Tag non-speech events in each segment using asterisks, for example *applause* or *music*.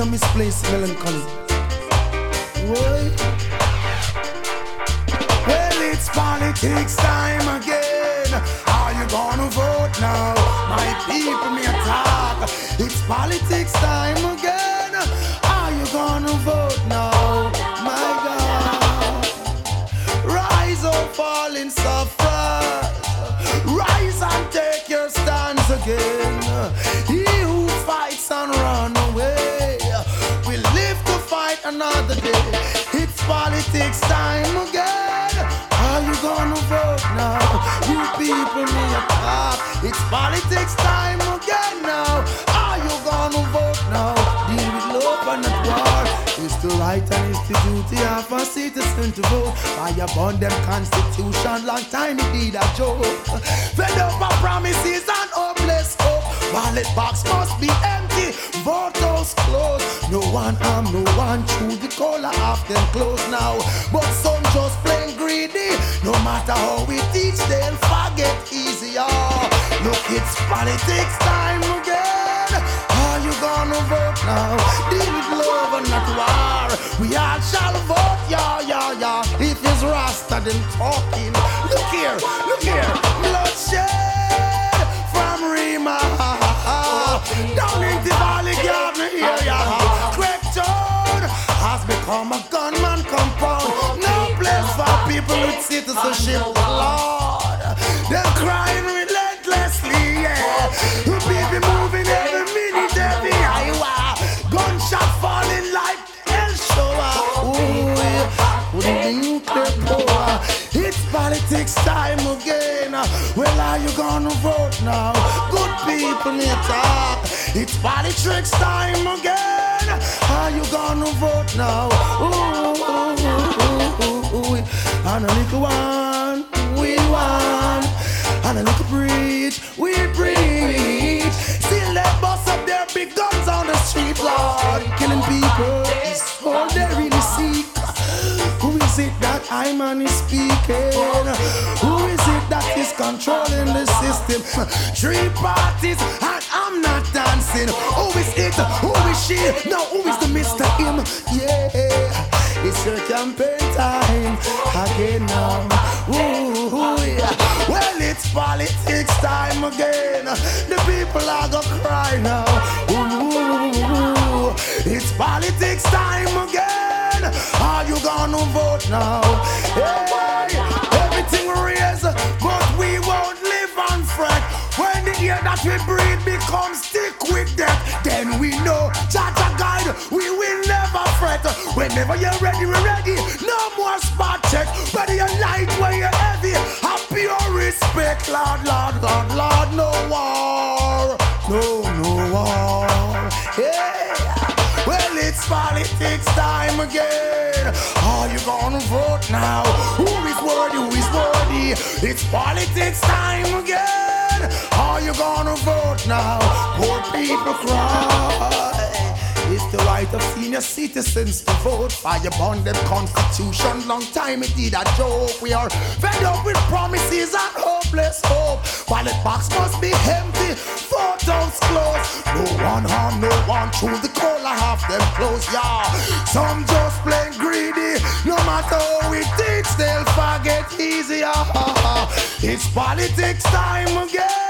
a misplaced melancholy. Why? Well, it's politics time again. Are you gonna vote now? My people, me talk. It's politics time again. It's politics time again now. Are you gonna vote now? Deal with love and not war. It's the right and it's the duty of a citizen to vote. By upon them constitution, long time it need a joke. Fed up of promises and hopeless hope. Ballot box must be empty, vote house closed. No one arm, no one chew the collar of them clothes now. But some just plain greedy. No matter how we teach, they'll forget Look, it's politics time again. Are you gonna vote now? Deal with love and not war. We all shall vote, yeah, yeah, yeah. If it's Rasta, then talking. Look here, look here. Bloodshed from Rima. Down in the valley, garden. Craig Town has become a gunman compound. No place for people with citizenship, Lord. They're crying relentlessly, yeah. People moving every minute, every hour. Gunshot falling like hell shower. Ooh, yeah. With the power. It's politics time again. Well, are you gonna vote now? Good people, me talk. It's politics time again. Are you gonna vote now? Ooh, ooh, ooh, ooh, ooh. ooh. And a little one. And a little preach, we preach. Still they bust up their big guns on the street, Lord. Killing people is all they really seek. Who is it that I man is speaking? Who is it that is controlling the system? Three parties and I'm not dancing. Who is it? Who is she? Now who is the Mr. Him? Yeah, it's your campaign time again now. Ooh, yeah. Well, it's politics time again. The people are gonna cry now. Ooh, it's politics time again. Are you gonna vote now? Hey, everything raise, but we won't live on fret. When the air that we breathe becomes thick with death, then we know guide, we will never fret. Whenever you're ready, we're ready. No more spot check. Whether you're light, whether you're heavy, have pure respect, Lord, Lord, Lord, Lord, no war, no, no war. Yeah. Well, it's politics time again. Are you gonna vote now? Who is worthy? Who is worthy? It's politics time again. Are you gonna vote now? Poor people cry. The right of senior citizens to vote. Fire upon them constitution. Long time it did a joke. We are fed up with promises and hopeless hope. Ballot box must be empty. Photos closed. No one harm, no one through the collar half them close. Yeah, some just plain greedy. No matter how we teach, they'll forget easier. It's politics time again.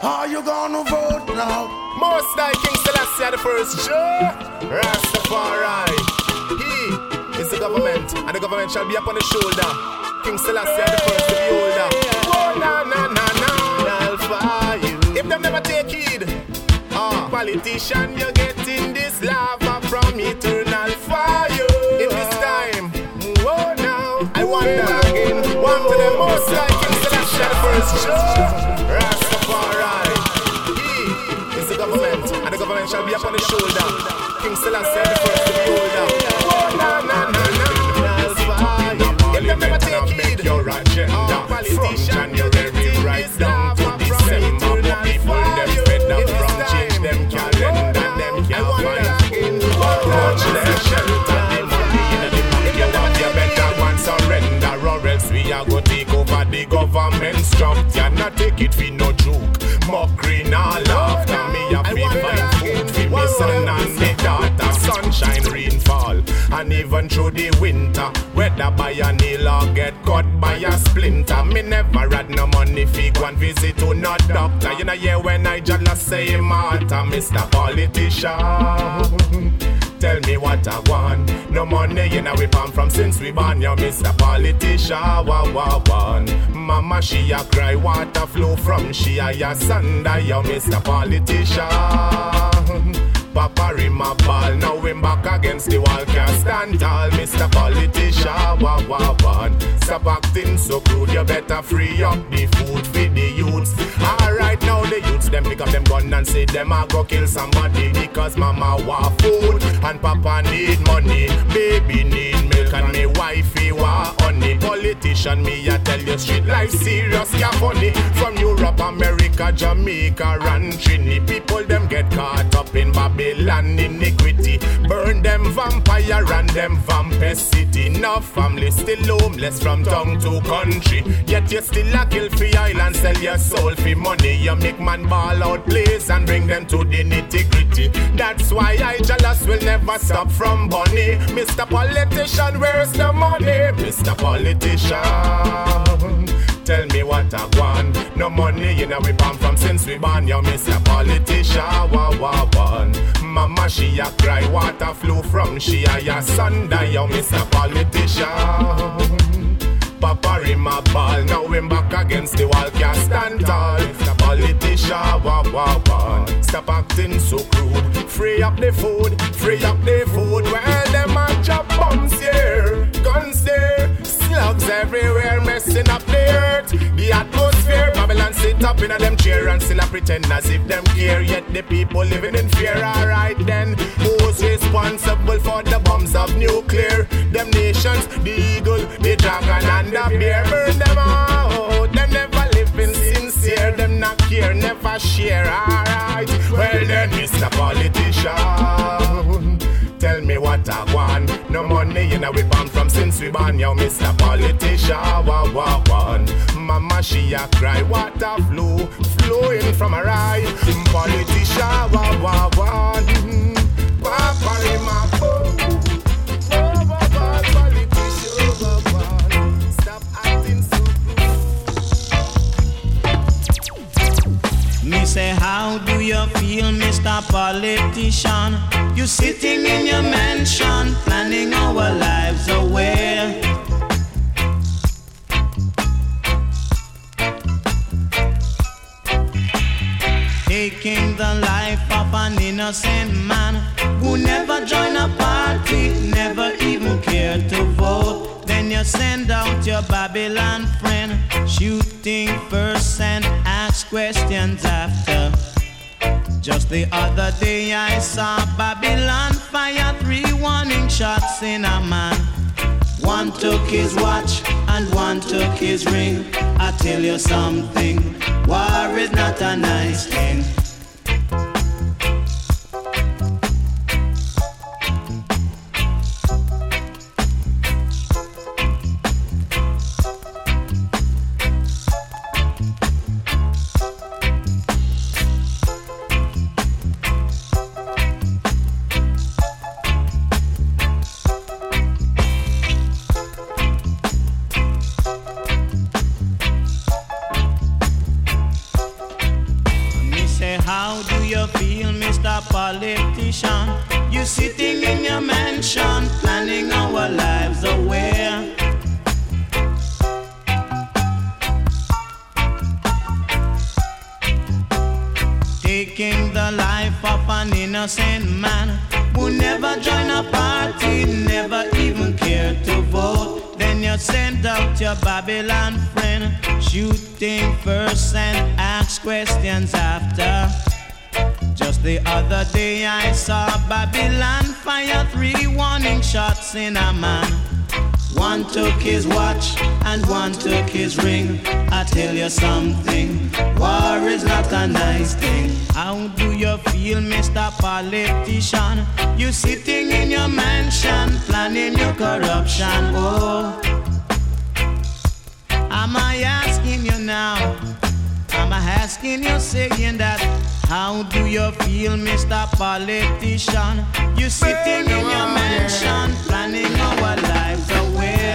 Are you gonna vote now? Most High King Selassie the first Jah Rastafari. He is the government, and the government shall be upon the shoulder. King Selassie the first to be older. Oh, na na na na. If them never take heed, ah, politician, you're getting this lava from eternal fire. In this time, oh now, I wonder again. One to the most High King Selassie the first Jah Rastafari. He is the government, and the government shall be upon the shoulder. King Selassie the first to be older. Oh, na na na them never take heed, your agenda Ah, from January right down to December. People them fed up from change them calendar, them can't find again. them shelter, the money in the bank. You want your better one surrender, or else we are go take over the government structure. Not take it for no even through the winter. Whether by a nail or get cut by a splinter. Me never had no money fi go and visit to no doctor. You know, yeah, when I just say matter, Mr. Politician. Tell me what I want. No money in our palm from since we born. You Mr. Politician, wah wah one. Mama she a cry, water flow from she a ya sanda. You Mr. Politician. Papa in my ball, now him back against the wall, can't stand tall, Mr. Politician, wah wah wah. Stop acting so crude, you better free up the food for the youths. Alright now the youths, them pick up them gun and say them a go kill somebody because mama want food and papa need money, baby need milk and me wifey want honey. Politician, me I tell you street life serious, yeah funny. From Europe, America, Jamaica, and Trini, people get caught up in Babylon iniquity. Burn them vampire and them vampire city. Now family still homeless from town to country. Yet you still a kill for island, sell your soul for money. You make man ball out place and bring them to the nitty gritty. That's why I jealous will never stop from bunny. Mr. Politician, where's the money? Mr. Politician. Tell me what I want. No money, you know we born from since we born. You Mr. Politician, wah wah one. Mama she a cry, water flow from she a ya Sunday. You Mr. Politician. Papa in my ball, now him back against the wall, can't stand tall. Mr. Politician, wah wah one. Stop acting so crude. Free up the food, free up the food. Well, them a chop bombs here, guns there. Slugs everywhere messing up the earth, the atmosphere. Babylon sit up in a them chair and still a pretend as if them care. Yet the people living in fear. Alright then, who's responsible for the bombs of nuclear? Them nations, the eagle, the dragon and the bear. Burn them out. Them never living sincere. Them not care, never share. Alright, well then, Mr. Politician. Tell me what I want. No money in a we from since we born. Yo, Mr. Wah wah one. Mama she a cry, water flow, flowing from her eye. Politician, wah wah one. Papa my. Me say, how do you feel, Mr. Politician? You sitting in your mansion, planning our lives away. The life of an innocent man who never joined a party, never even cared to vote. Then you send out your Babylon friend, shooting first and ask questions after. Just the other day I saw Babylon fire three warning shots in a man. One took his watch and one took his ring. I tell you something, war is not a nice thing. You sitting in your mansion, planning our lives away.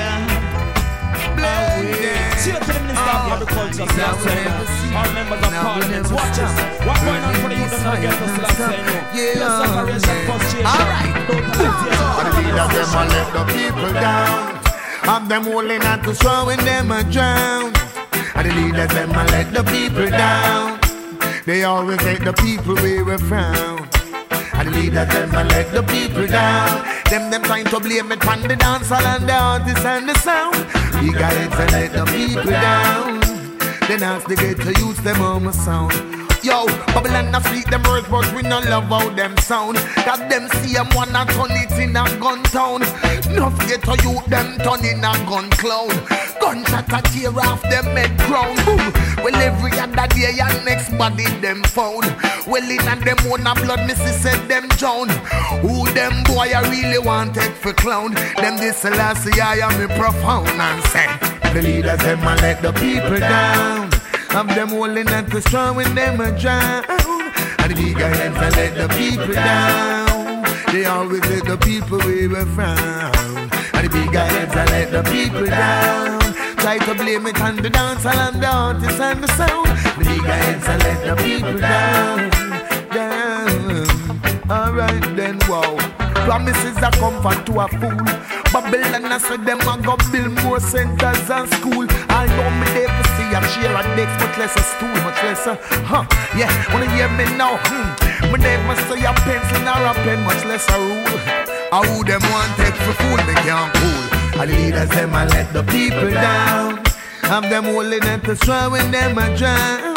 See to the Minister of Agriculture, ah. All members of Parliament, watch us. What's going on for the youth and the ghetto, still saying no. Yeah. separation, frustration, All the leaders, them the people down. Have them holding on to throwing them a drown. And the leaders, them let the people down. They always let the people we were frown. And the leaders them and let the people down. Them them trying to blame it on the dancehall and the artists and the sound. We got it to let the people down. Then ask the get to use them on my sound. Yo, Babylon a speak them words, but we no love how them sound. Got them see them wanna turn it in a gun town. No forget to you them turn in a gun clown. Gunshot a tear off them head crown. Boom. Well, every other day your next body them found. Well, in and them own a blood, missy said them drown. Who them boy I really wanted for clown? Them this last year I am a profound and say. The leaders them a let the people down. Have them holding at the strong when them a drown. And the big heads I let the people down. They always let the people we were frown. And the big heads I let the people down. Try to blame it on the dance and the artists and the sound. The big heads I let the people down. Down. Alright then, wow. Promises are comfort to a fool. Babylon, I said them a go build more centers and school. I know me there to see I'm share a desk, much less a stool, much less a, huh, yeah, wanna hear me now, hmm. Me never say a pencil nor a pen, much less a rule. I who them want take for fool, me can't cool. And the leaders them a let the people down. Have them holding straw when them a drown.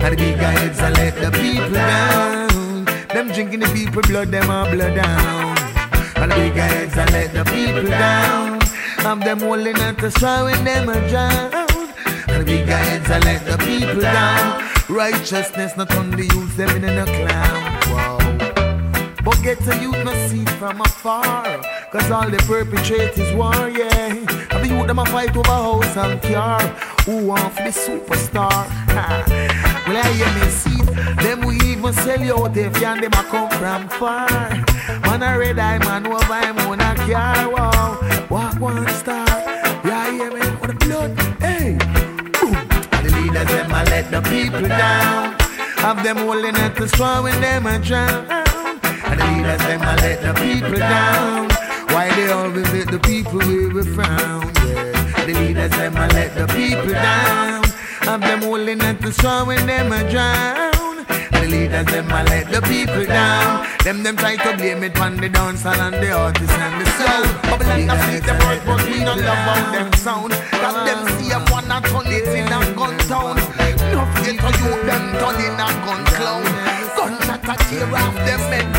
And the big guys a let the people down. Them drinking the people blood, them a blood down. And the big heads and let the people down. Have them holding straw when them a drown. And the big heads and let the people down. Righteousness not on the youth, them in a clown. Wow. But get to youth no see from afar. Cause all they perpetrate is war, yeah. And the youth them a fight over house and car. Who want for the superstar? well, I hear me see them we even sell you out if you and them a come from far. Man a red eye man over him on a car. Wow, walk one star. Yeah, hear me for the blood. Hey, boom. The leaders them a let the people down. Have them holding at the straw when them a drown. And the leaders them a let the people down. Why they always let the people we we found? Yeah. The leaders them a let the people down. Have them holding at the straw when them a drown the leaders, them a let the people down. Them, them try to blame it on the dancehall and the artists and the sound. Bubble and the fleet, them work, but we don't love how them sound. Cause them see them wanna turn it in a gun town. No forget to you, them turn in a gun clown. Gunshot a tear off them head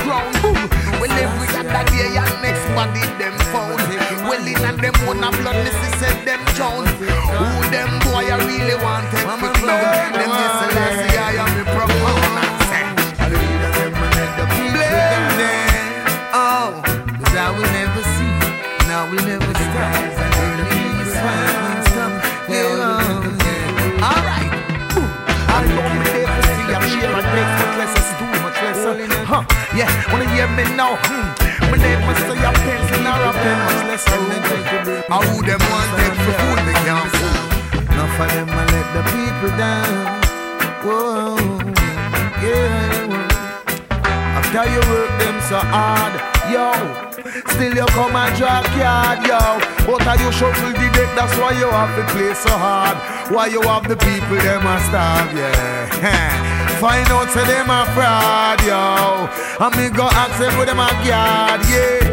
body them found. Well, in and them own a blood, Missy said them drown. Who them boy I really wanted for clown? Them this last year, I am a profound. I will never see, and I will never stop. Alright. I don't believe to see I'm share my legs, much less a much less huh. Yeah, wanna hear me now? Hmm. My name must say much less a pen. How them want them to fool me can't fool. Enough of them I let the people down. Whoa, yeah. After you work them so hard, yo. Still you come and drop yard, yo. But are you shuffle the deck, that's why you have to play so hard. Why you have the people, them a starve, yeah. *laughs* Find out say them a fraud, yo. And me go ask them with them a guard, yeah.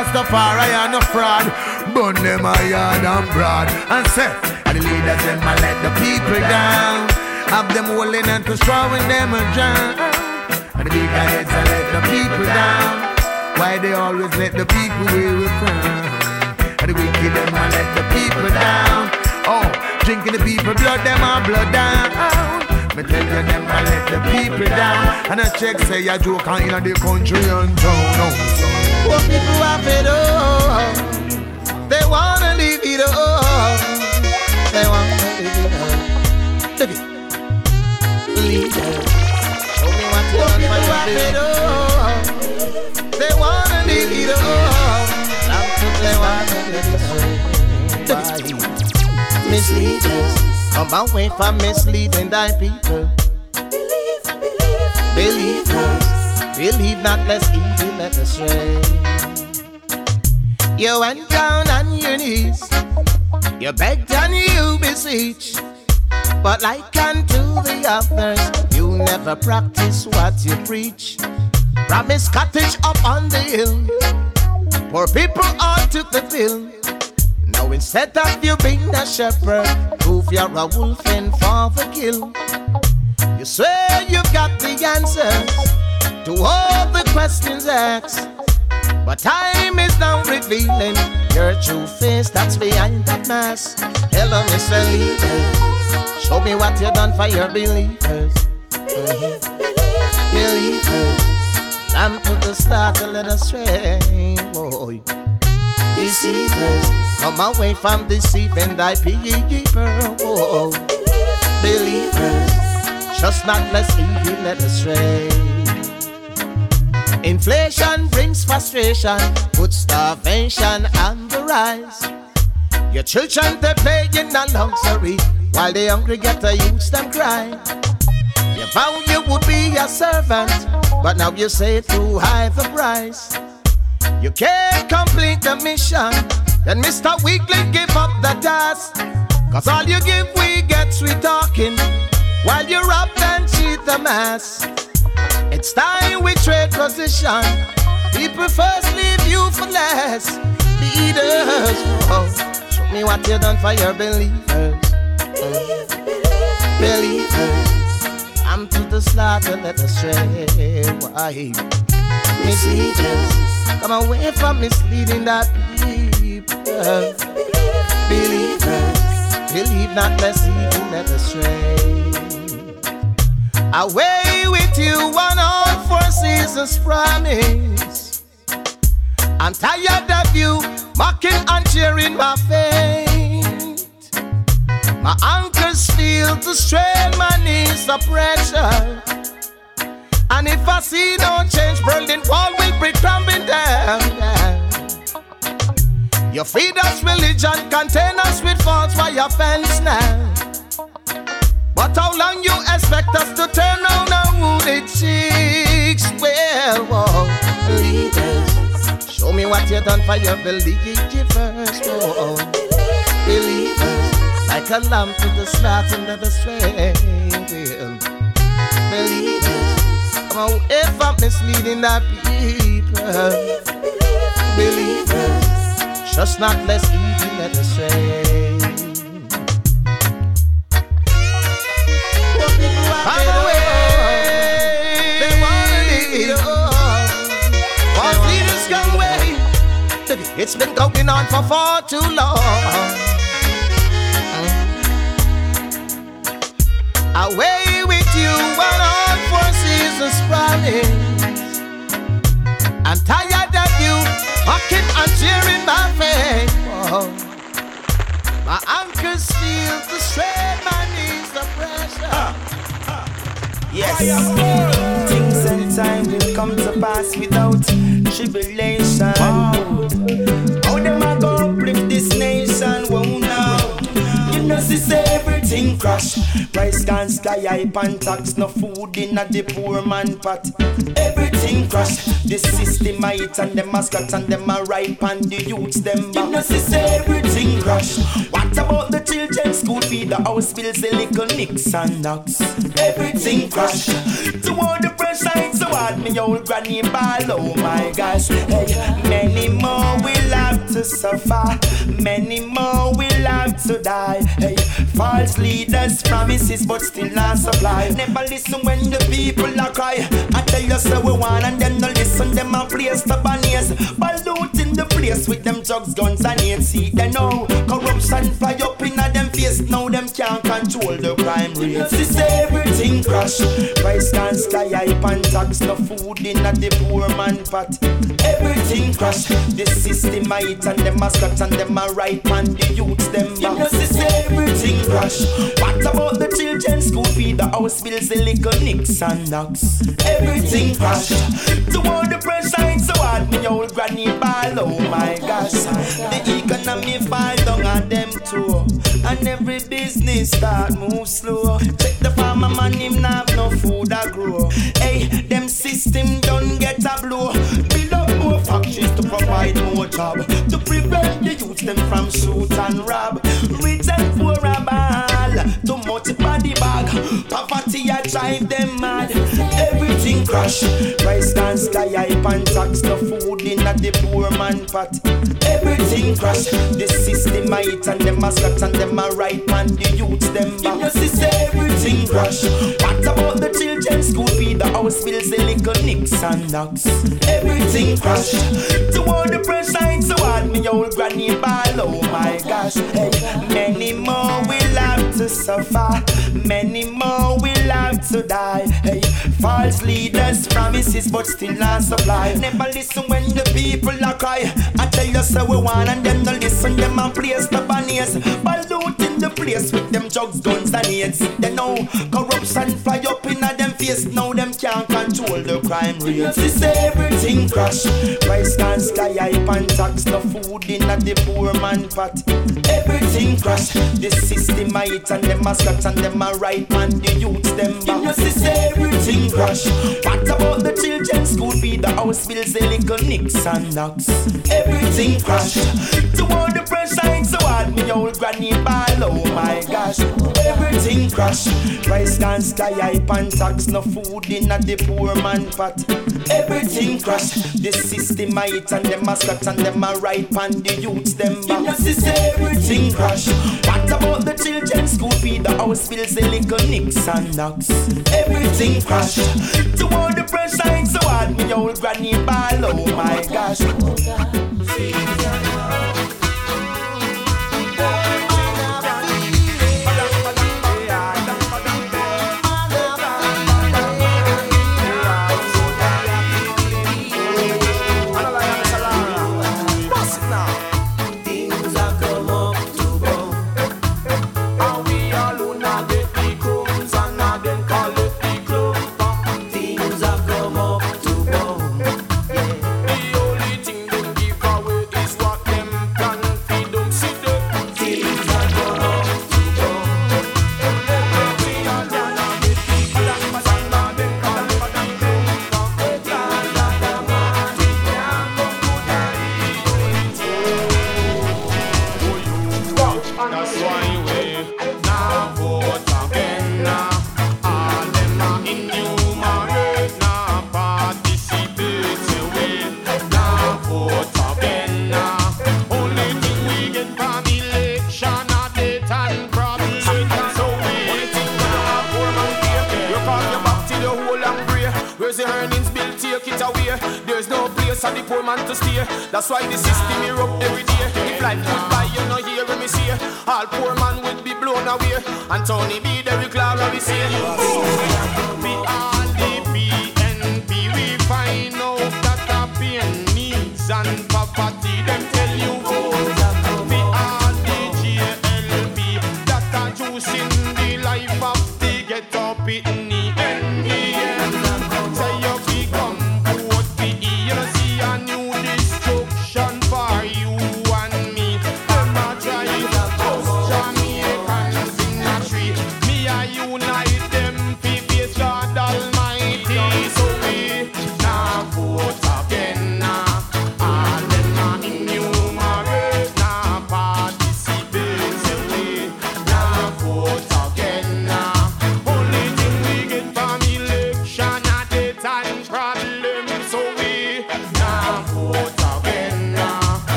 Rastafari and a fraud. Burn them a yard and broad. And say, and the leaders them a let the people down. Have them holding and when them a drown. And the big heads a let the people down. Why they always let the people wear a crown? And the wicked them a let the people down. Oh, drinking the people blood, them a blood down. Me tell you them a let the people down. And I check say a joke on in the country and town. No. What people have it all. They wanna leave it all. They wanna leave it all. Leave it. Leave it. it all. They wanna need it all. They wanna need it all. Misleaders, come away from misleading thy people. Believers, believe not less evil You went down on your knees, you begged and you beseech. But like unto the others, you never practice what you preach. Promise cottage up on the hill. Poor people all took the pill. Now instead of you being a shepherd, prove you're a wolf and for the kill. You swear you've got the answers to all the questions asked. But time is now revealing your true face that's behind that mask. Hello, Mr. Leader. Show me what you done for your believers. Mm-hmm. Believers. I'm to the start a little stray. Boy. Deceivers. Come away from deceiving thy people. Whoa. Believers. Just not less evil led astray. Inflation brings frustration, puts starvation on the rise. Your children they playing a luxury while the hungry get to use them cry. You vow you would be a servant, but now you say too high the price. You can't complete the mission, then Mr. Weekly give up the task. Cause all you give, we get sweet talking, while you rob and cheat the mass. It's time we trade position. People first leave you for less. Leaders, oh, show me what you done for your believers. Believers, I'm to the slaughter, let us stray. Why? Misleaders, come away from misleading that people. Believers, believe not less evil, let us stray. Away with you on all four seasons promise. I'm tired of you mocking and cheering my face. My ankles feel to strain, my knees the pressure. And if I see no change, Berlin wall will be crumbling down. You feed us religion, contain us with false fire fence now. But how long you expect us to turn on our wounded cheeks? Well, whoa, leaders, show me what you done for your believers. Whoa, believers like a lamb to the slaughter, never stray. Will believers come away from misleading the people. Believers, just not less evil, let us stray. By the way, they wanna lead us. False leaders come away. It's been going on for far too long. Away with you when all four seasons promise. I'm tired of you mocking and cheering my face. My ankles feel the strain, my knees the pressure. Uh, yes. Things and time will come to pass without tribulation. Wow. How them a go uplift this nation? Won't know. You know, say everything crash. Price can sky high and tax, no food in a the poor man pot. Everything crash. The system I eat and them mascots and them a ripe and the youths them back. You know, see everything crash. What about the children school fee? The house bills, the little nicks and knocks. Everything crash. To all the pressure, it's so hard. Me old granny ball, oh my gosh. Hey, many more will to suffer. Many more will have to die. Hey, false leaders promises, but still not supply. Never listen when the people are cry. I tell you so we want and them no listen. Them a place to banias. in the place with them drugs, guns and hate. See they know corruption fly up in a them face. Now them can't control the crime rate. See everything crash. Price can't sky high and tax no food in a the poor man pot. Everything crash. The system I eat and them a scratch and them a right man the youths them back. You know see everything crash. What about the children's school fee, the house bills, the little nicks and knocks? Everything crash. To all the pressure, it's so hard, me old granny ball, oh my gosh. The economy fall down on them too. And every business start move slow. Check the farmer man, him not have no food I grow. Hey, them system don't get a blow. Build up more factories to provide more job. To prevent the youth them from shoot and rob. Rich and poor a ball. Too much body bag. Poverty I drive them mad. Everything crash. Price can sky high and tax the food in at the poor man pot. Everything crash. The system I eat and them a scratch and them a right man. The youths them back. You see everything crash. What about the children's school fee? The house bills, nicks and knocks. Everything all the pressure, it's so hard. Me old granny ball, oh my gosh. Hey, many more will have to suffer. Many more will have to die. Hey, false leaders promises, but still not supply. Never listen when the people are cry. I tell you so we want and them no listen. Them a place the banners. Polluting the place with them drugs, guns and AIDS. They know corruption fly up face. Now them can't control the crime rate. This everything crash. Price can sky high and tax the food in a the poor man pot. Everything crash. This system I eat and them a scratch and them a right man. The youths them back. See everything crash. What about the children's school be The house bills, the little nicks and knocks. Everything crash. To all the pressure, it's so hard. Me old granny ball, oh my gosh. Everything crash. Price can sky high and tax no food in a the poor man pot. Everything crash. The system I and them a scratch and them a right and the youths them back. You see everything crash. What about the children's school fee? The house bills, the little nicks and knocks. Everything crash. To all the pressure, it's so hard. Me old granny ball, oh my gosh. Oh, Things man to stay. That's why the system erupt every day. If life goodbye, you know hear me say. All poor man will be blown away. And Tony B.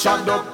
chad up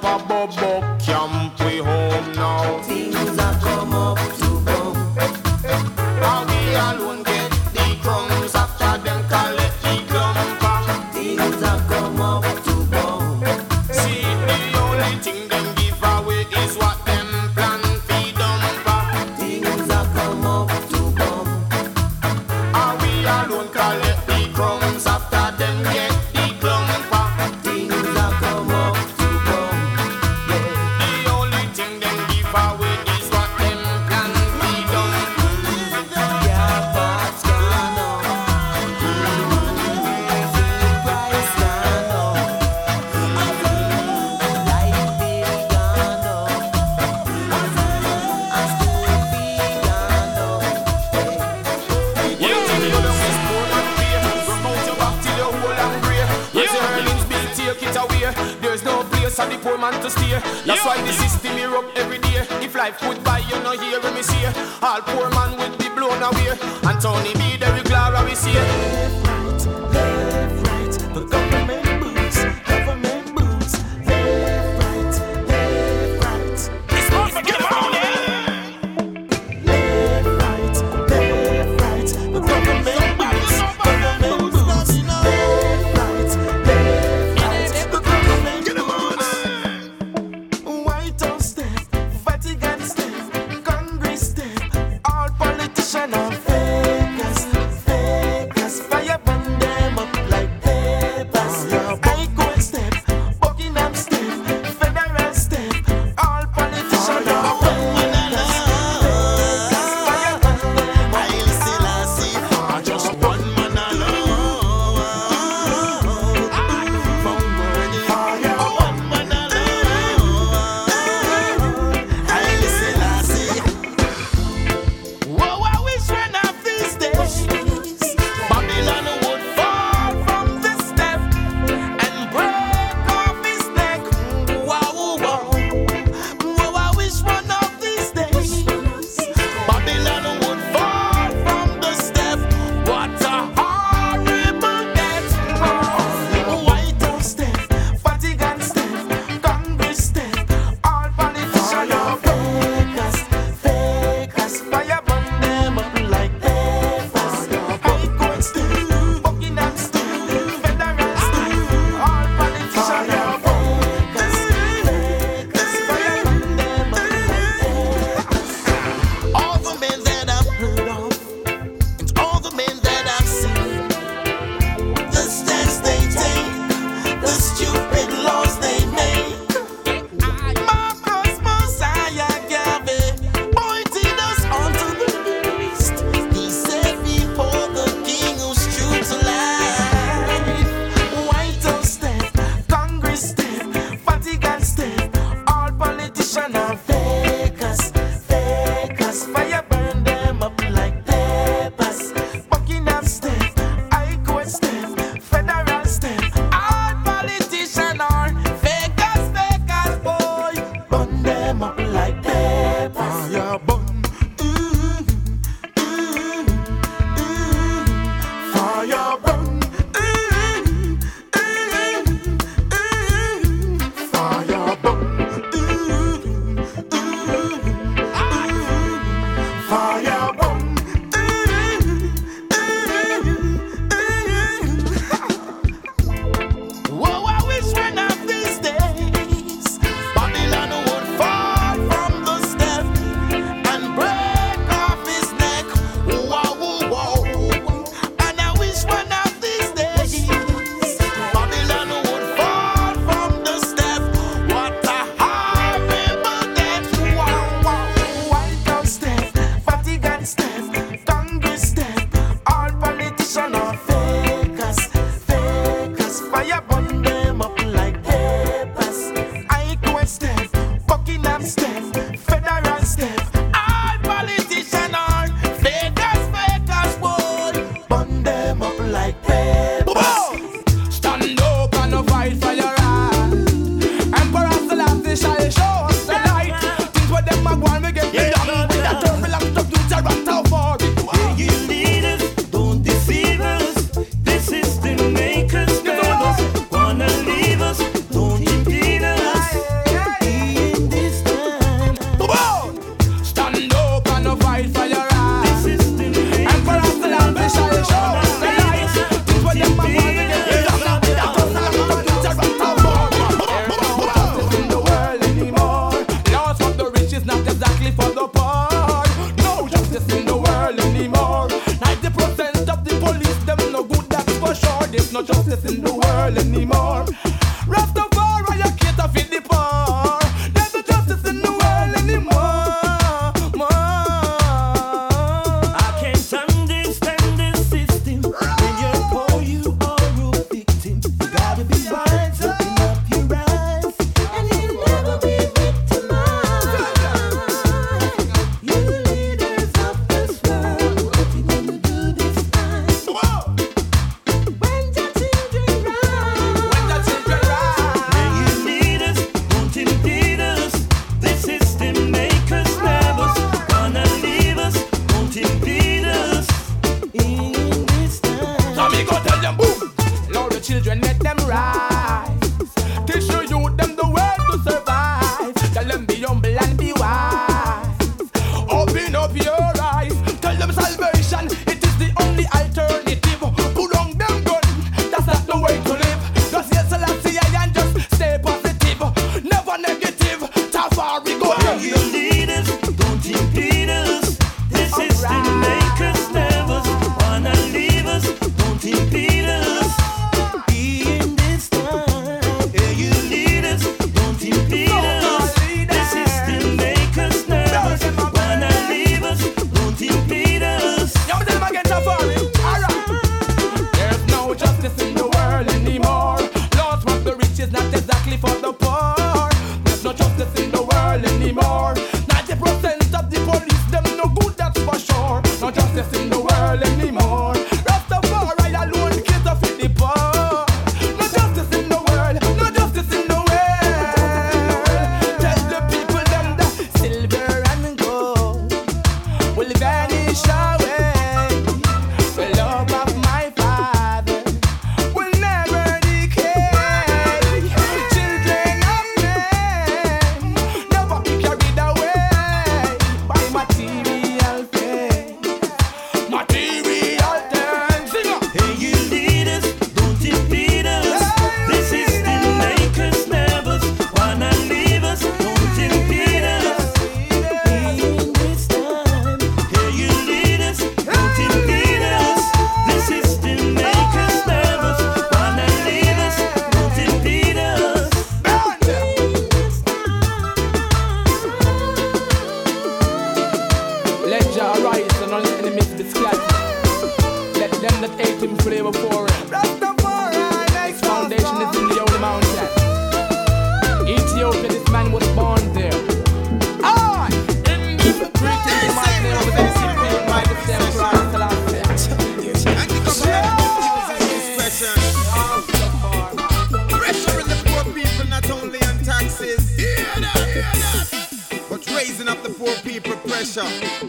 mash.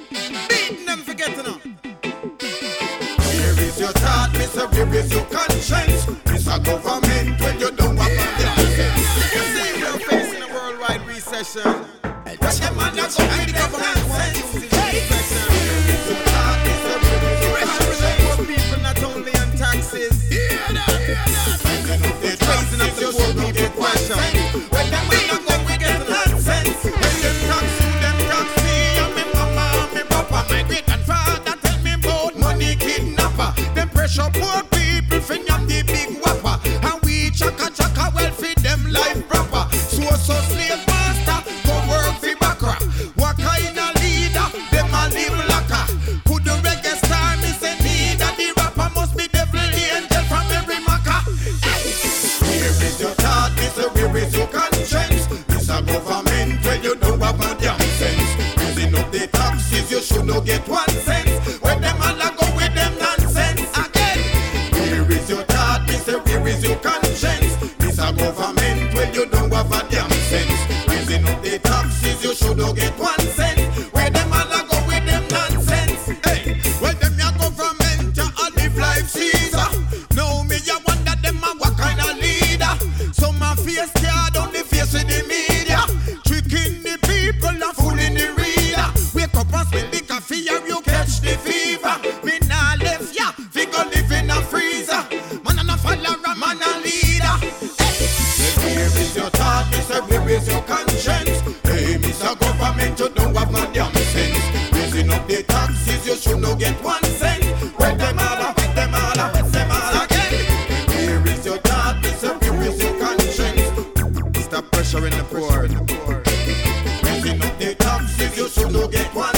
Beating them for getting up. Your thought, Mr. Where is your conscience? Mr. Government, when you don't want yeah. yeah. You see, we're facing a worldwide recession. But the man that's behind the government. get if you should no get one.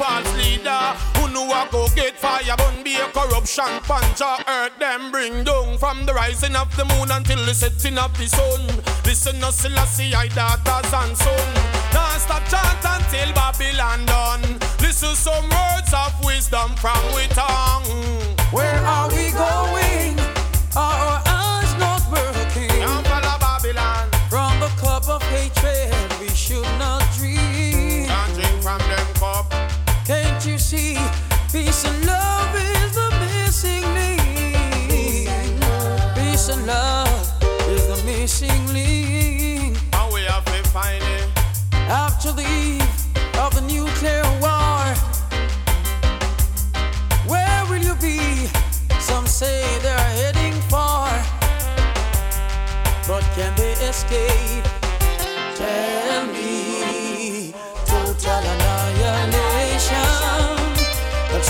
false leader who knew I go get fire, burn be a corruption, punch earth. them, bring down from the rising of the moon until the setting of the sun. Listen, us, Selassie, I daughters and son. Now stop chant until Babylon done. Listen, some words of wisdom from we tongue. Where are we going? Oh, Peace and love is the missing link. Peace and love is the missing link. We have to find it? After the eve of the nuclear war, where will you be? Some say they're heading for, but can they escape? Tell me, total.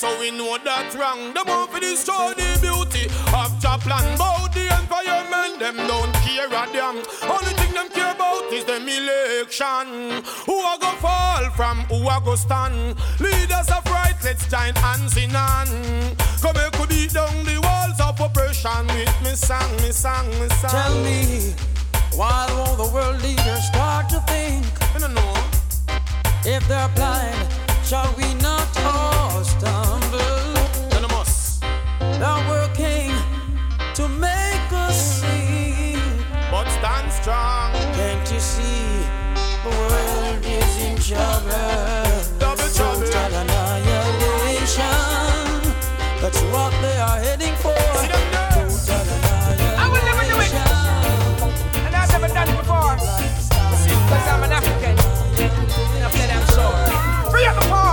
So we know that wrong. Them want to destroy the beauty of Japan. About the environment, them don't care a damn. Only thing them care about is the election. Who are go fall from? Who are go stand? Leaders of right, let's join hands in hand. Come here, could beat down the walls of oppression with me song, me song, me song. Tell me, why will the world leaders start to think? I don't know. If they're blind shall we not all stumble? Yeah.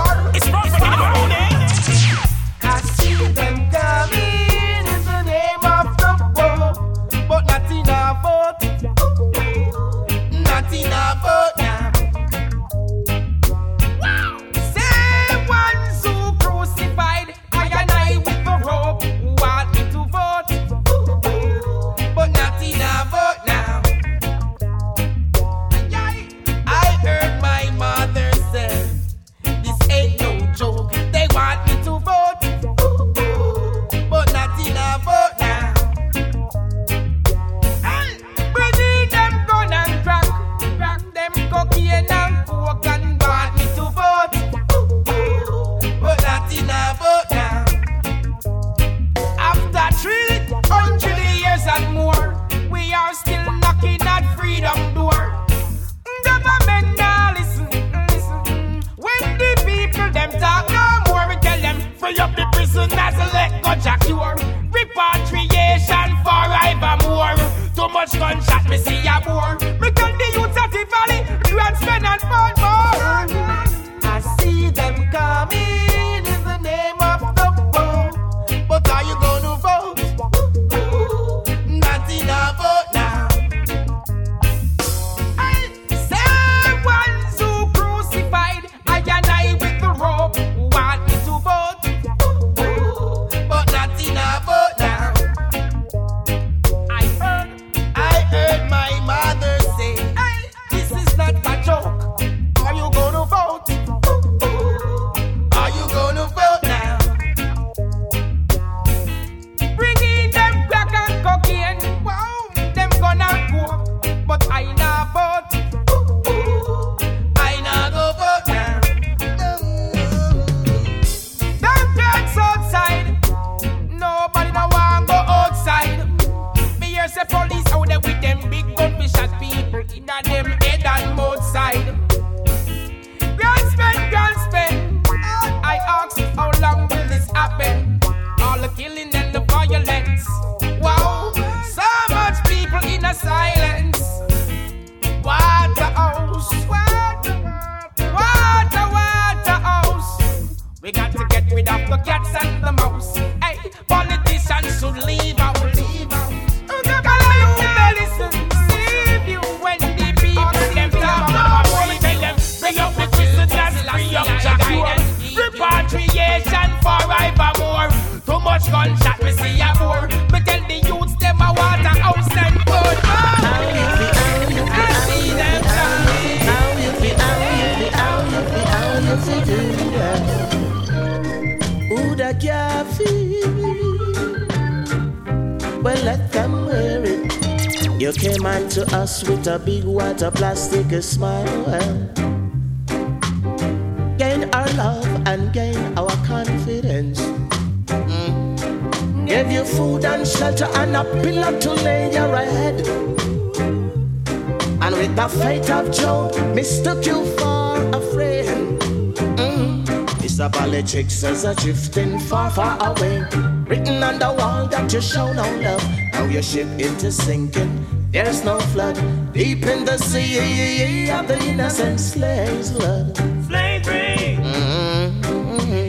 Mr. Politics as a drifting far, far away. Written on the wall that you show no love. Now your ship into sinking. There's no flood deep in the sea of the innocent slave's blood. Slavery. Mm-hmm.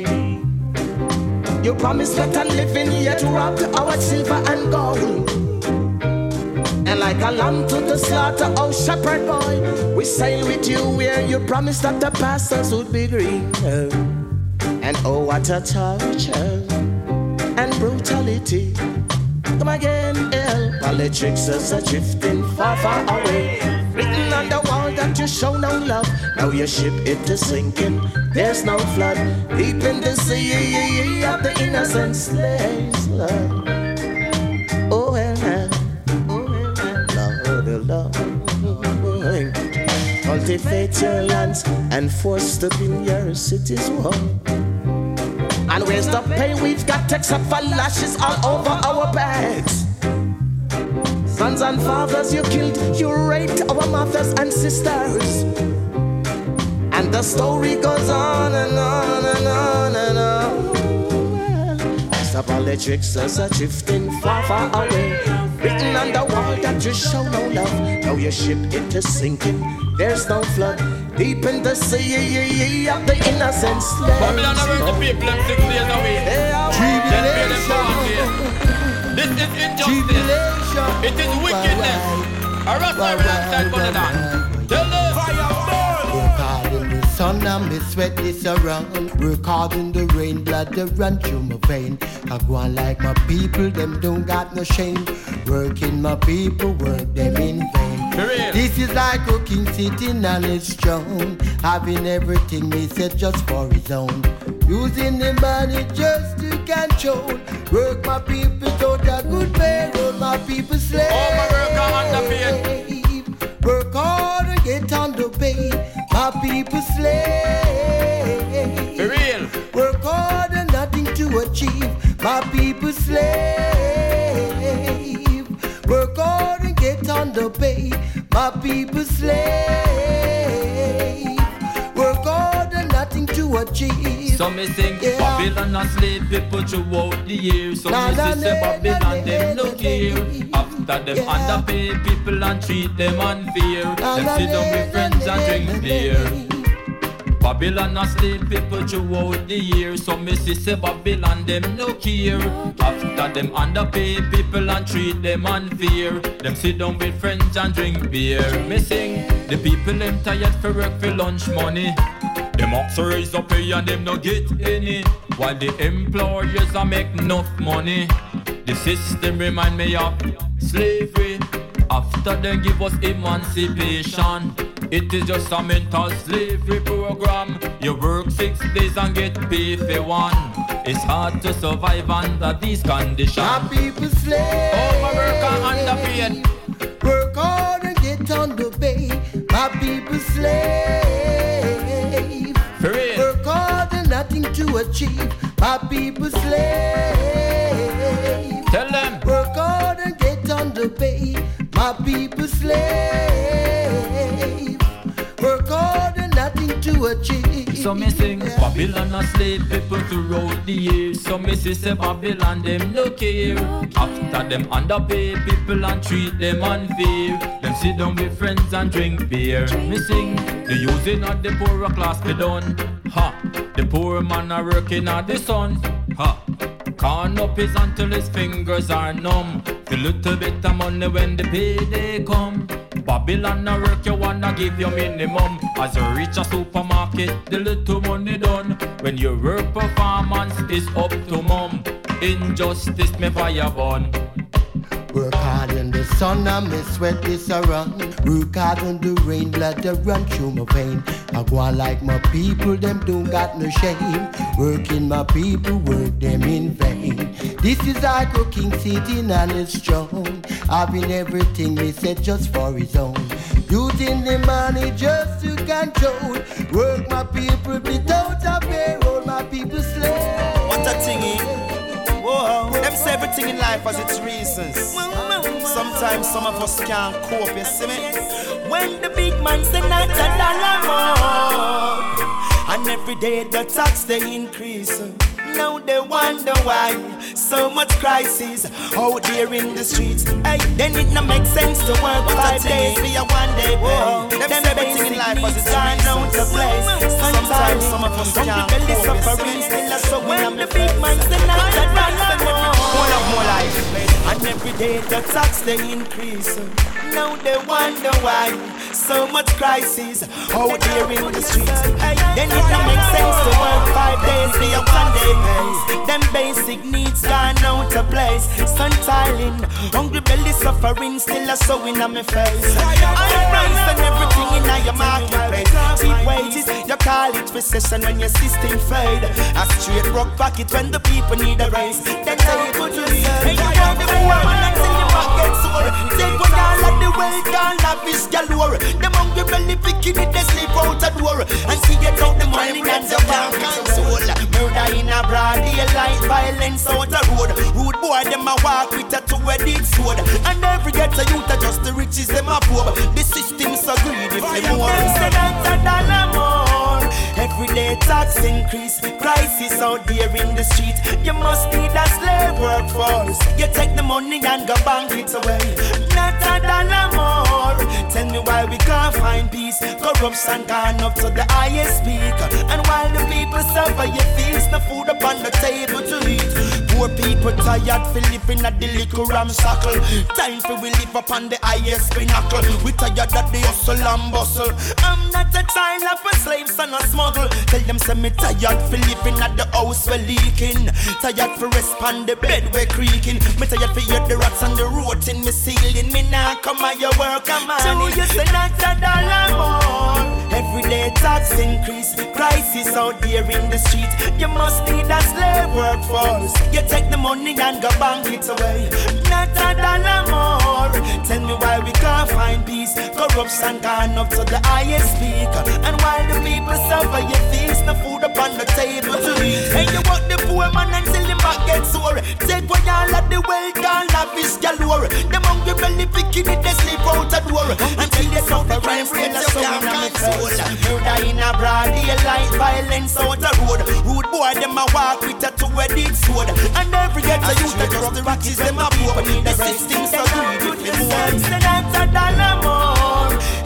You promised better living, yet robbed our silver and gold. And like a lamb to the slaughter, oh shepherd boy, we sail with you where you promised that the pastures would be green. And oh, what a torture and brutality. Come again, hell. Politics is a drifting far, far away. Written on the wall that you show no love. Now your ship it is sinking. There's no flood. Deep in the sea of the innocent slaves' love. Oh, well, oh, well, Lord, Lord. Cultivate your lands and force to build your cities wall. And where's the pay? We've got up for lashes all over our backs. Sons and fathers you killed, you raped our mothers and sisters. And the story goes on and on and on and on. Politics is a drifting far, far away. Written on the wall that you show no love. Now your ship it is sinking. There's no flood deep in the sea of the innocent slaves. Babylon hurt the people them six days a week. Tribulation. This is injustice. It is wickedness. A rasta alongside Babylon. Tell them. Sun and me sweat this around. We're caught in the rain, blood that run through my vein. I go on like my people, them don't got no shame. Working my people, work them in vain. This is like a king sitting on his throne, having everything me said just for his own. Using the money just to control. Work my people don't a good pay, roll my people slave. Oh, my worker underpaid. My people slave. For real. Work hard and nothing to achieve. My people slave. Work hard and get underpaid. My people slave. Work hard and nothing to achieve. So me sing Yeah. Babylon a slave people throughout the years. So Na, me na, say Babylon them na, look After them Yeah. underpay people and treat them unfair. Na, Them sit down with friends and drink beer. Babylon a slave people throughout the years. So me see say Babylon them no care. After them underpay people and treat them unfair. Them sit down with friends and drink beer. Me sing the people them tired for work for lunch money. Them ox raise up pay and them no get any. While the employers a make enough money. The system remind me of slavery. After they give us emancipation, it is just a mental slavery program. You work six days and get paid for one. It's hard to survive under these conditions. My people slave. Oh, my worker underpaid. Work hard and get on the underpaid. My people slave. For real. Work hard and nothing to achieve. My people slave. Tell them. Work hard and get underpaid. My people slave. Work hard and nothing to achieve. So me sing Babylon a slave people throughout the years. So me see say Babylon them no care. After them underpay people and treat them unfair. Them sit down with friends and drink beer. Me sing the using of the poorer class be done. Ha! The poor man are working at the sun. Ha! Can't up his until his fingers are numb. The little bit of money when the payday come. Babylon a work you wanna give your minimum. As you reach a supermarket, the little money done. When your work performance is up to mum. Injustice me fire burn. Work hard in the sun and me sweat this around. Work hard in the rain, blood that run through my vein. I go on like my people, them don't got no shame. Working my people, work them in vain. This is Iko King sitting on his throne. Having everything he said just for his own. Using the money just to control. Work my people without a payroll, my people slave. What a thingy. Whoa, them say everything in life has its reasons. Sometimes some of us can't cope, you see me? When the big man say not a dollar more, and every day the tax they increase. Now they wonder why so much crisis out there in the streets. Hey, then it no make sense to work five days be a one day pay. Them, them everything in life was gone out to place. Sometimes some of us can't cope. Suffering still a so when the big man say not a dollar more. Life, and every day the tax they increase. Now they wonder why so much crisis out there in the streets. Then it don't make sense to work five days be a one day pay. Them basic needs gone out of place. Sun tiling, hungry belly suffering, still a sewing on my face. High price and everything in your marketplace. Cheap wages, you call it recession when your system fade. A straight rock pocket when the people need a raise. Then they go to the Hey, you want the poor man until your pocket sore. Take one all of the wealth, all lavish galore. Them hungry belly picking it, they sleep out the door. And see get out the money and the bank console. Murder in a broad daylight, violence out the road. Rude boy, them a walk with a two-headed sword. And every ghetto youth are just the riches, them a poor. The system so greedy, for more. Them say that's a dollar more. Every day tax increase, crisis out there in the street. You must need a slave workforce. You take the money and go bank it away. Not a dollar more. Tell me why we can't find peace. Corruption gone up to the highest peak. And while the people suffer, you feast no food upon the table to eat. Poor people tired, Philippine at the liquor ramshackle. Time for we live upon the highest pinnacle. We tired of the hustle and bustle. I'm not a child of a slave, son of smuggle. Tell them say me tired for living at the house we're leaking. Tired for rest on the bed we're creaking. Me tired for hear the rats on the road in me ceiling. Me now come on your work, come on. So you say not a dollar more. Every day tax increase, crisis out there in the street. You must need a slave workforce. You take the money and go bank it away. Not a dollar more. Tell me why we can't find peace. Corruption gone up to the highest peak. And while the people suffer, you feast no food upon the table to eat. And you want the poor man until the get sore. Take what y'all of the wealth, all lavish galore. Them hungry belly picking it, they sleep out the door. Until they suffer crime rate, so can't console. Murder in a broad daylight, violence out the road. Rude boy, them a walk with a two-headed sword. And every ghetto youth, they just the riches, them a poor. The system so greedy, for more. Say that's a dollar more.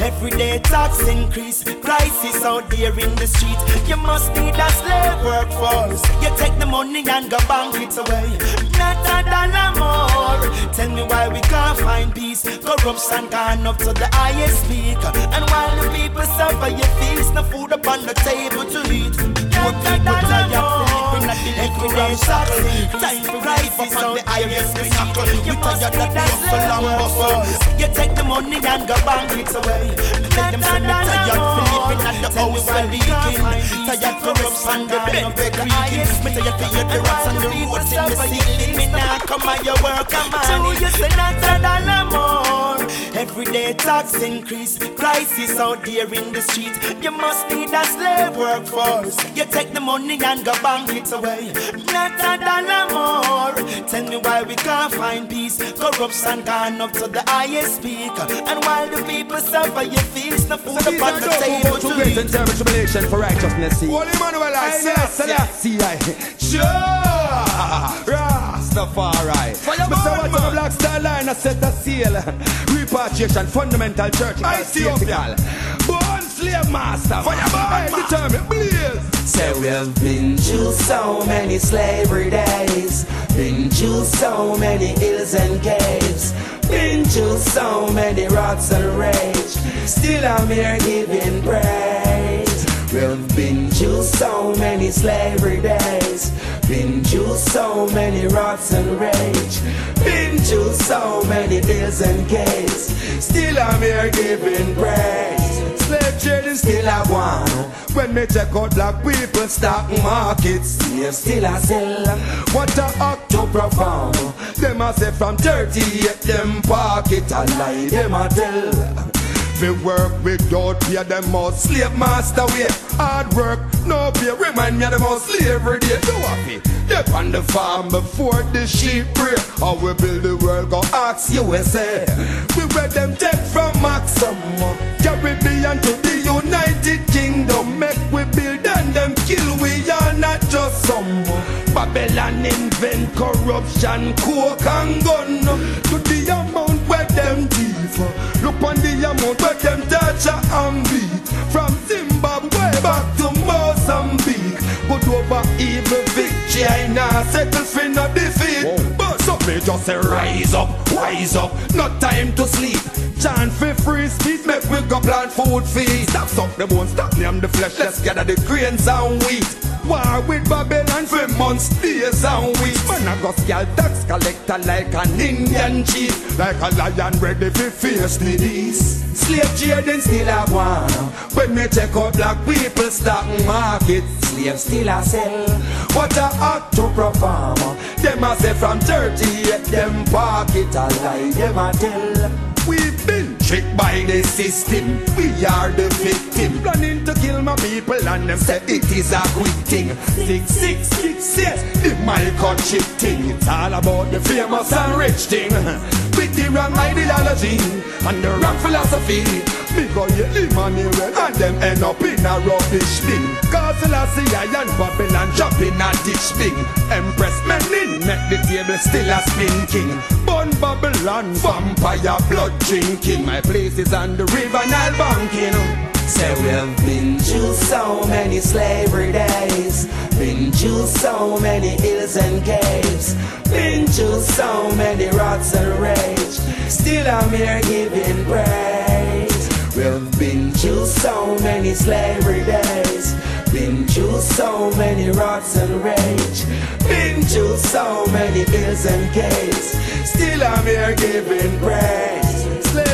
Every day tax increase, prices out there in the street. You must need a slave workforce. You take the money and go bank it away. Not a dollar more. Tell me why we can't find peace. Corruption gone up to the highest peak. And while the people suffer, you feast no food upon the table to eat. Poor people tired Philippine at the liquor and. Time for rise up on the highest pinnacle. You tired of hustle and bustle. You take the money and go bank it away. Let them say me tired Philippine at the house we leaking. Tired corruption, the bed we creaking. Me tired for hear the rats and the roads in the ceiling. Me now come on your work, come on. So you say not a dollar more. Every day tax increase, crisis out there in the street. You must need a slave workforce. You take the money and go bank it away. Not a dollar more. Tell me why we can't find peace. Corruption gone up to the highest peak. And while the people suffer, you feast no food upon the table to to grace eat. and terrible tribulation for righteousness. Holy Emmanuel, I say, Selassie, I Sure. Rastafari. Mr. What's the Black Star Line, a set a seal. Repatriation, fundamental church. I see Born slave master. Fireman. Determined, blaze. Say we've been through so many slavery days, been through so many hills and caves, been through so many rocks and rage. Still I'm here giving praise. We've been through so many slavery days, been through so many wraths and rage, been through so many ills and caves. Still I'm here giving praise. Slave trading still I want. When me check out black people stock markets, yeah, still I sell. What a act to perform. Them I say from 38, them pocket a lie, them I tell. Me work without pay them most slave master way. Hard work, no pay. Remind me of the most slavery day. Do happy. Dip on the farm before the sheep pray. How we build the world, go ask USA. We where them take from Maximum, Caribbean to the United Kingdom. Make we build and them kill. We are not just some. Babylon invent corruption, coke and gun. To the amount where them thief. Look on the amount where them torture and beat. From Zimbabwe back to Mozambique. Good over evil victory, I nah settle for no defeat. But so me just say rise up, rise up, no time to sleep. Chant for free speech, make we go plant food feed. Stop suck the bones, stop name the flesh, let's gather the grains and wheat. War with Babylon for months, days and weeks. Man, I go scale tax collector like an Indian chief, like a lion ready for the beast. Slave trading still a one. When me check out black people stock market, slaves still a sell. What a act to perform. Them a say from 38, them pocket a lie, them a tell. We've been by the system. We are the victim. Planning to kill my people, and them say it is a quick thing. Six, six, six, yes, the microchip thing. It's all about the famous and rich thing. With the wrong ideology and the wrong philosophy. Me go ye Emmanuel and them end up in a rubbish bin. Cause Selassie and Babylon jump in a ditch bin. Empress Menen make the table still a spin king. Bun Babylon vampire blood drinking. My place is on the river Nile banking. Say we've been through so many slavery days, been through so many hills and caves, been through so many wraths and rage. Still I'm here giving praise. We've been through so many slavery days, been through so many wraths and rage, been through so many hills and caves. Still I'm here giving praise.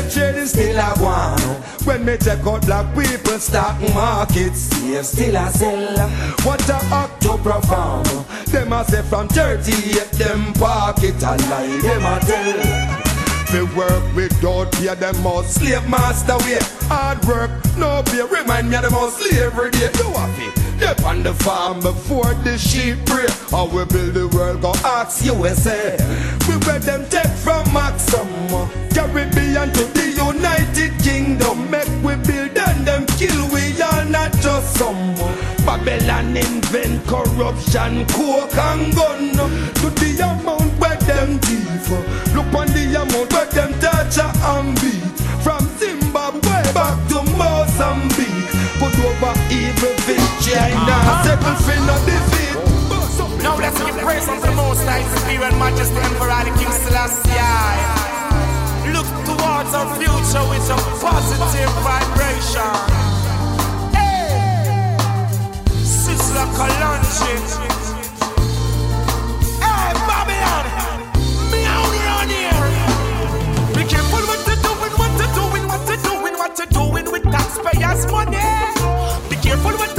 Slave trading still a one. When me check out black people stock markets, yeah, still a sell. What a act to perform. Them a say from 38, them pocket a lie, them a tell. Me work without pay them most slave master way. Hard work, no pay. Remind me of the most slavery day. Do a fee. Dip on the farm before the sheep pray. How we build the world, go ask USA. We where them take from Maximum, Caribbean to the United Kingdom. Make we build and them kill. We all not just some. Babylon invent corruption, coke and gun. To the amount them thief. Look on the amount where them torture and beat. From Zimbabwe back to Mozambique. Put over evil victory, I now uh-huh. settle for no defeat. Now let's give praise unto the Most High, Superior Majesty Emperor the King Selassie. Look towards our future with a positive vibration. Hey, Sister Kalonji. Taxpayers' money. Be careful what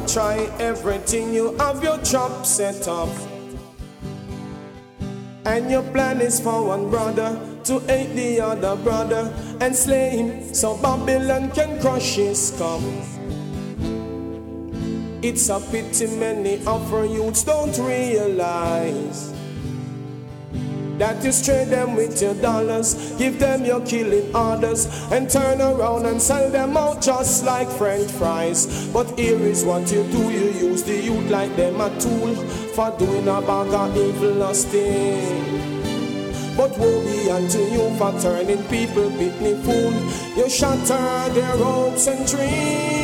You everything, you have your job set up. And your plan is for one brother to hate the other brother and slay him so Babylon can crush his skull. It's a pity many of our youths don't realize that you trade them with your dollars, give them your killing orders, and turn around and sell them out just like French fries. But here is what you do: you use the youth like them a tool for doing a bag of evil lusting. But woe be unto you for turning people pitney fool. You shatter their hopes and dreams.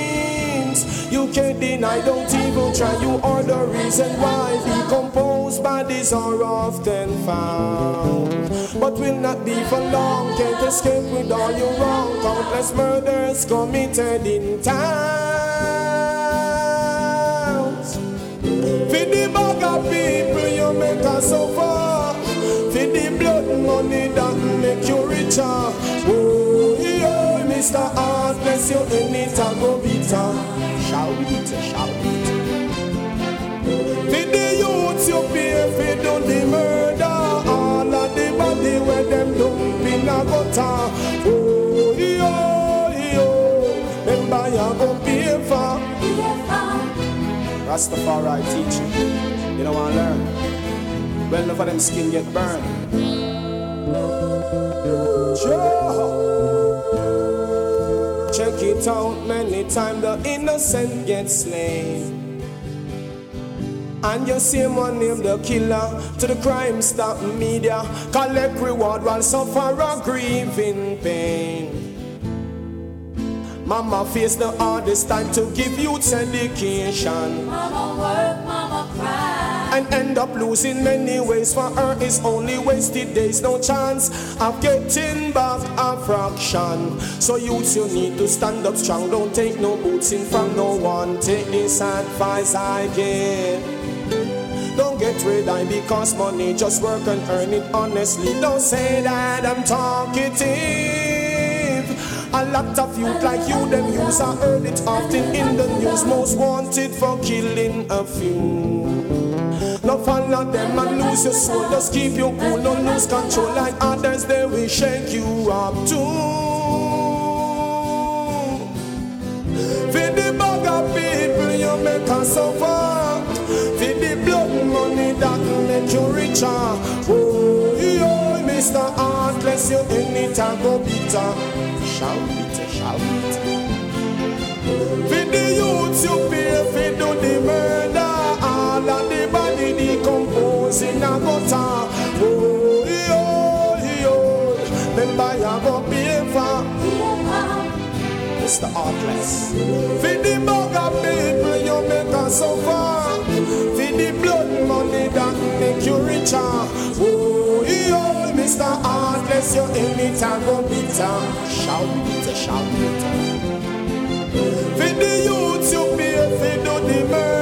You can't deny, don't even try. You are the reason why decomposed bodies are often found. But will not be for long. Can't escape with all your wrong. Countless murders committed in towns. For the bag of people you make us suffer. For the blood money that make you richer. Oh, yeah, Mr. Heartless, you in it and go bitter. Shall we eat, shall eat? For the youths you pay for do the murder. All of the body where them dump in a gutter. Oh, yeah, yeah. Them buy a go pay for. Rastafari teach you. You don't want to learn. Well, enough of them skin get burned. Sure. Out many times the innocent get slain. And you see one name the killer to the crime stop media. Collect reward while suffer a grieving pain. Mama face the hardest time to give youth education. Mama work, mama cry. And end up losing many ways for her is only wasted days. No chance of getting back a fraction. So youths, you need to stand up strong. Don't take no boots in from no one. Take this advice I give. Don't get rid of because money, just work and earn it honestly. Don't say that I'm talkative. A lot of youth like you, them use I heard it often in the news. Most wanted for killing a few. No follow them and lose your soul. Just keep your cool, no lose control. Like others, they will shake you up too. For the bag of people you make us suffer. For the blood money that make you richer. Oh, yo, Mr. Heartless, you in it and go bitter. Shout it, shout it. For the youths you pay, for do the murder, all of the in a gutter. Oh, yo, yo, remember you go paper. Mr. Artless. Feed the bugger people you make us suffer. Feed the blood money that make you richer. Oh, yo, Mr. Artless, you in it and go bitter. Shout bitter, shout bitter. Feed the youths you pay, feed the demon.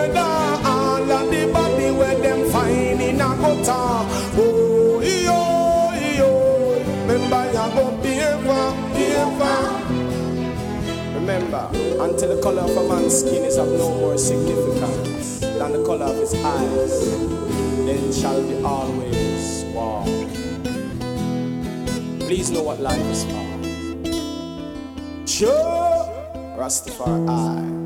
Remember, until the color of a man's skin is of no more significance than the color of his eyes, then shall be always war. Please know what life is for. Sure. Rastafari.